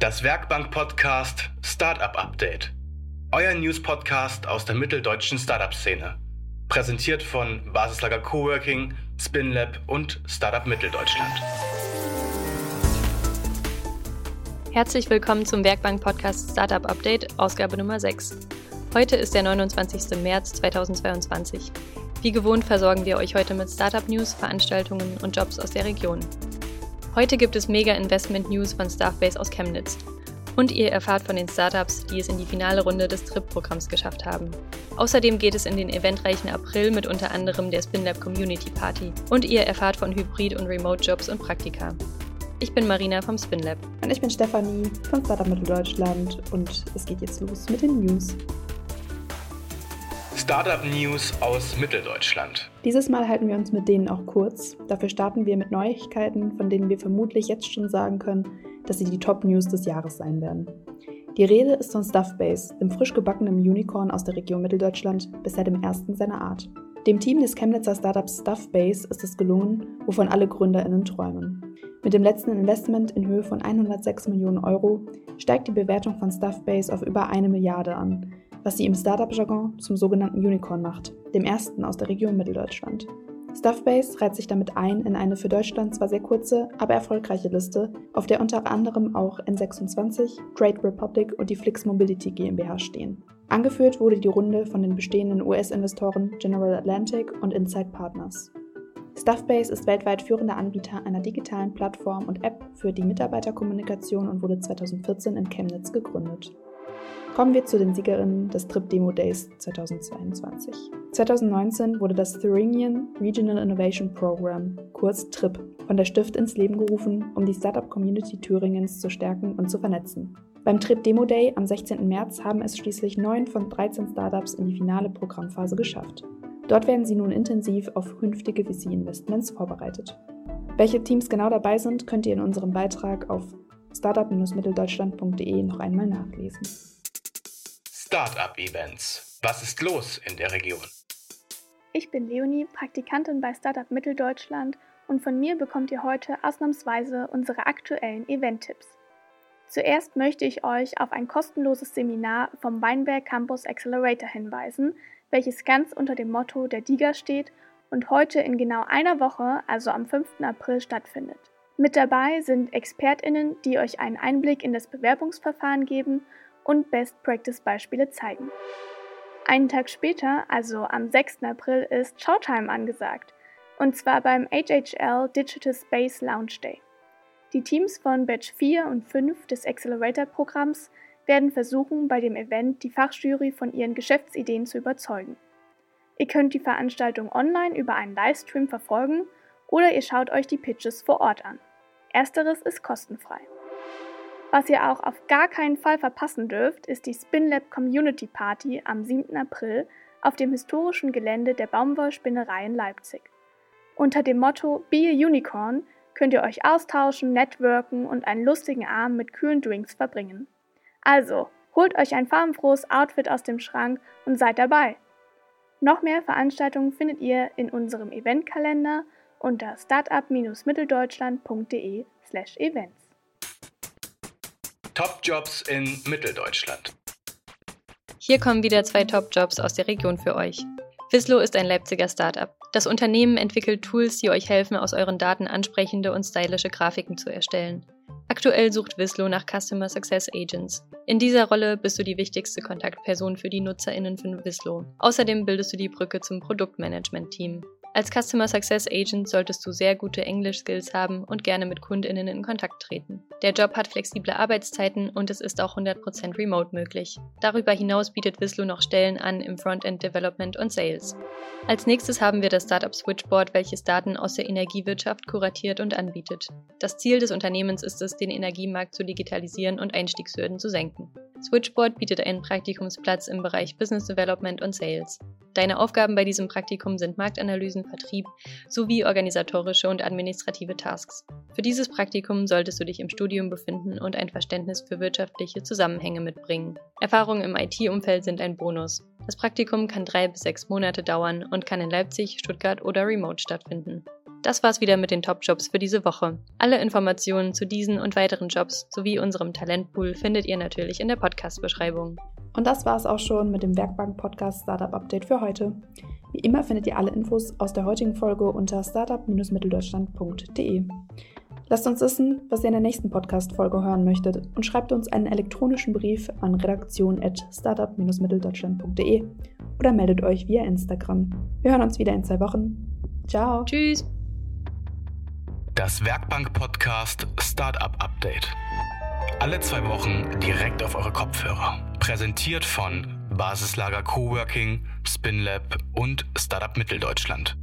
Das Werkbank-Podcast Startup Update. Euer News-Podcast aus der mitteldeutschen Startup-Szene. Präsentiert von Basislager Coworking, SpinLab und Startup Mitteldeutschland. Herzlich willkommen zum Werkbank-Podcast Startup Update, Ausgabe Nummer 6. Heute ist der 29. März 2022. Wie gewohnt versorgen wir euch heute mit Startup-News, Veranstaltungen und Jobs aus der Region. Heute gibt es Mega Investment News von Staffbase aus Chemnitz. Und ihr erfahrt von den Startups, die es in die finale Runde des TRIP-Programms geschafft haben. Außerdem geht es in den eventreichen April mit unter anderem der SpinLab Community Party. Und ihr erfahrt von Hybrid- und Remote-Jobs und Praktika. Ich bin Marina vom SpinLab. Und ich bin Stefanie von Startup Mitteldeutschland und es geht jetzt los mit den News. Startup News aus Mitteldeutschland. Dieses Mal halten wir uns mit denen auch kurz. Dafür starten wir mit Neuigkeiten, von denen wir vermutlich jetzt schon sagen können, dass sie die Top News des Jahres sein werden. Die Rede ist von Stuffbase, dem frisch gebackenen Unicorn aus der Region Mitteldeutschland, bisher dem ersten seiner Art. Dem Team des Chemnitzer Startups Stuffbase ist es gelungen, wovon alle GründerInnen träumen. Mit dem letzten Investment in Höhe von 106 Millionen Euro steigt die Bewertung von Stuffbase auf über eine Milliarde an, was sie im Startup-Jargon zum sogenannten Unicorn macht, dem ersten aus der Region Mitteldeutschland. Stuffbase reiht sich damit ein in eine für Deutschland zwar sehr kurze, aber erfolgreiche Liste, auf der unter anderem auch N26, Trade Republic und die Flix Mobility GmbH stehen. Angeführt wurde die Runde von den bestehenden US-Investoren General Atlantic und Insight Partners. Stuffbase ist weltweit führender Anbieter einer digitalen Plattform und App für die Mitarbeiterkommunikation und wurde 2014 in Chemnitz gegründet. Kommen wir zu den Siegerinnen des Trip Demo Days 2022. 2019 wurde das Thuringian Regional Innovation Program, kurz TRIP, von der Stift ins Leben gerufen, um die Startup-Community Thüringens zu stärken und zu vernetzen. Beim Trip Demo Day am 16. März haben es schließlich 9 von 13 Startups in die finale Programmphase geschafft. Dort werden sie nun intensiv auf künftige VC-Investments vorbereitet. Welche Teams genau dabei sind, könnt ihr in unserem Beitrag auf startup-mitteldeutschland.de noch einmal nachlesen. Startup-Events. Was ist los in der Region? Ich bin Leonie, Praktikantin bei Startup Mitteldeutschland und von mir bekommt ihr heute ausnahmsweise unsere aktuellen Event-Tipps. Zuerst möchte ich euch auf ein kostenloses Seminar vom Weinberg Campus Accelerator hinweisen, welches ganz unter dem Motto der DIGA steht und heute in genau einer Woche, also am 5. April, stattfindet. Mit dabei sind ExpertInnen, die euch einen Einblick in das Bewerbungsverfahren geben und Best-Practice-Beispiele zeigen. Einen Tag später, also am 6. April, ist Showtime angesagt, und zwar beim HHL Digital Space Launch Day. Die Teams von Batch 4 und 5 des Accelerator-Programms werden versuchen, bei dem Event die Fachjury von ihren Geschäftsideen zu überzeugen. Ihr könnt die Veranstaltung online über einen Livestream verfolgen oder ihr schaut euch die Pitches vor Ort an. Ersteres ist kostenfrei. Was ihr auch auf gar keinen Fall verpassen dürft, ist die SpinLab Community Party am 7. April auf dem historischen Gelände der Baumwollspinnerei in Leipzig. Unter dem Motto Be a Unicorn könnt ihr euch austauschen, networken und einen lustigen Abend mit kühlen Drinks verbringen. Also, holt euch ein farbenfrohes Outfit aus dem Schrank und seid dabei. Noch mehr Veranstaltungen findet ihr in unserem Eventkalender unter startup-mitteldeutschland.de/events. Top-Jobs in Mitteldeutschland. Hier kommen wieder zwei Top-Jobs aus der Region für euch. Vislo ist ein Leipziger Startup. Das Unternehmen entwickelt Tools, die euch helfen, aus euren Daten ansprechende und stylische Grafiken zu erstellen. Aktuell sucht Vislo nach Customer Success Agents. In dieser Rolle bist du die wichtigste Kontaktperson für die NutzerInnen von Vislo. Außerdem bildest du die Brücke zum Produktmanagement-Team. Als Customer Success Agent solltest du sehr gute Englisch-Skills haben und gerne mit KundInnen in Kontakt treten. Der Job hat flexible Arbeitszeiten und es ist auch 100% remote möglich. Darüber hinaus bietet Vislo noch Stellen an im Frontend Development und Sales. Als nächstes haben wir das Startup Switchboard, welches Daten aus der Energiewirtschaft kuratiert und anbietet. Das Ziel des Unternehmens ist es, den Energiemarkt zu digitalisieren und Einstiegshürden zu senken. Switchboard bietet einen Praktikumsplatz im Bereich Business Development und Sales. Deine Aufgaben bei diesem Praktikum sind Marktanalysen, Vertrieb sowie organisatorische und administrative Tasks. Für dieses Praktikum solltest du dich im Studium befinden und ein Verständnis für wirtschaftliche Zusammenhänge mitbringen. Erfahrungen im IT-Umfeld sind ein Bonus. Das Praktikum kann drei bis sechs Monate dauern und kann in Leipzig, Stuttgart oder remote stattfinden. Das war's wieder mit den Top-Jobs für diese Woche. Alle Informationen zu diesen und weiteren Jobs sowie unserem Talentpool findet ihr natürlich in der Podcast-Beschreibung. Und das war es auch schon mit dem Werkbank-Podcast Startup Update für heute. Wie immer findet ihr alle Infos aus der heutigen Folge unter startup-mitteldeutschland.de. Lasst uns wissen, was ihr in der nächsten Podcast-Folge hören möchtet und schreibt uns einen elektronischen Brief an redaktion.startup-mitteldeutschland.de oder meldet euch via Instagram. Wir hören uns wieder in zwei Wochen. Ciao. Tschüss. Das Werkbank-Podcast Startup Update. Alle zwei Wochen direkt auf eure Kopfhörer. Präsentiert von Basislager Coworking, Spinlab und Startup Mitteldeutschland.